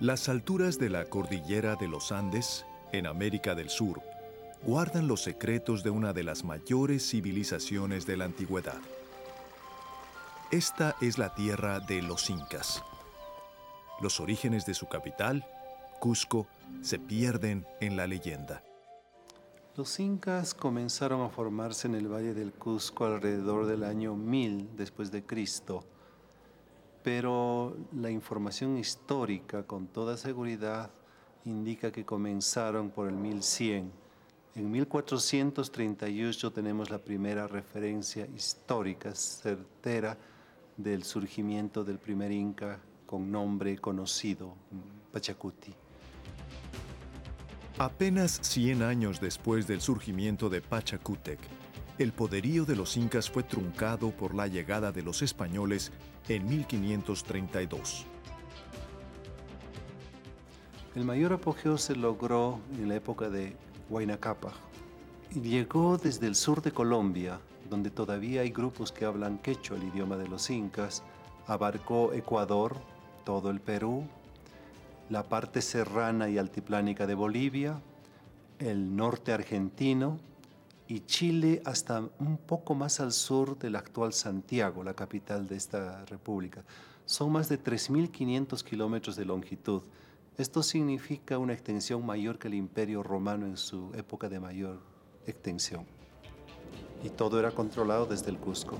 Las alturas de la cordillera de los Andes, en América del Sur, guardan los secretos de una de las mayores civilizaciones de la antigüedad. Esta es la tierra de los incas. Los orígenes de su capital, Cusco, se pierden en la leyenda. Los incas comenzaron a formarse en el Valle del Cusco alrededor del año 1000 después de Cristo, pero la información histórica con toda seguridad indica que comenzaron por el 1100. En 1438 tenemos la primera referencia histórica certera del surgimiento del primer inca con nombre conocido, Pachacuti. Apenas 100 años después del surgimiento de Pachacútec, el poderío de los incas fue truncado por la llegada de los españoles en 1532. El mayor apogeo se logró en la época de Huayna Cápac llegó desde el sur de Colombia, donde todavía hay grupos que hablan quechua, el idioma de los incas, abarcó Ecuador, todo el Perú, la parte serrana y altiplánica de Bolivia, el norte argentino y Chile hasta un poco más al sur del actual Santiago, la capital de esta república. Son más de 3.500 kilómetros de longitud. Esto significa una extensión mayor que el imperio romano en su época de mayor extensión. Y todo era controlado desde el Cusco.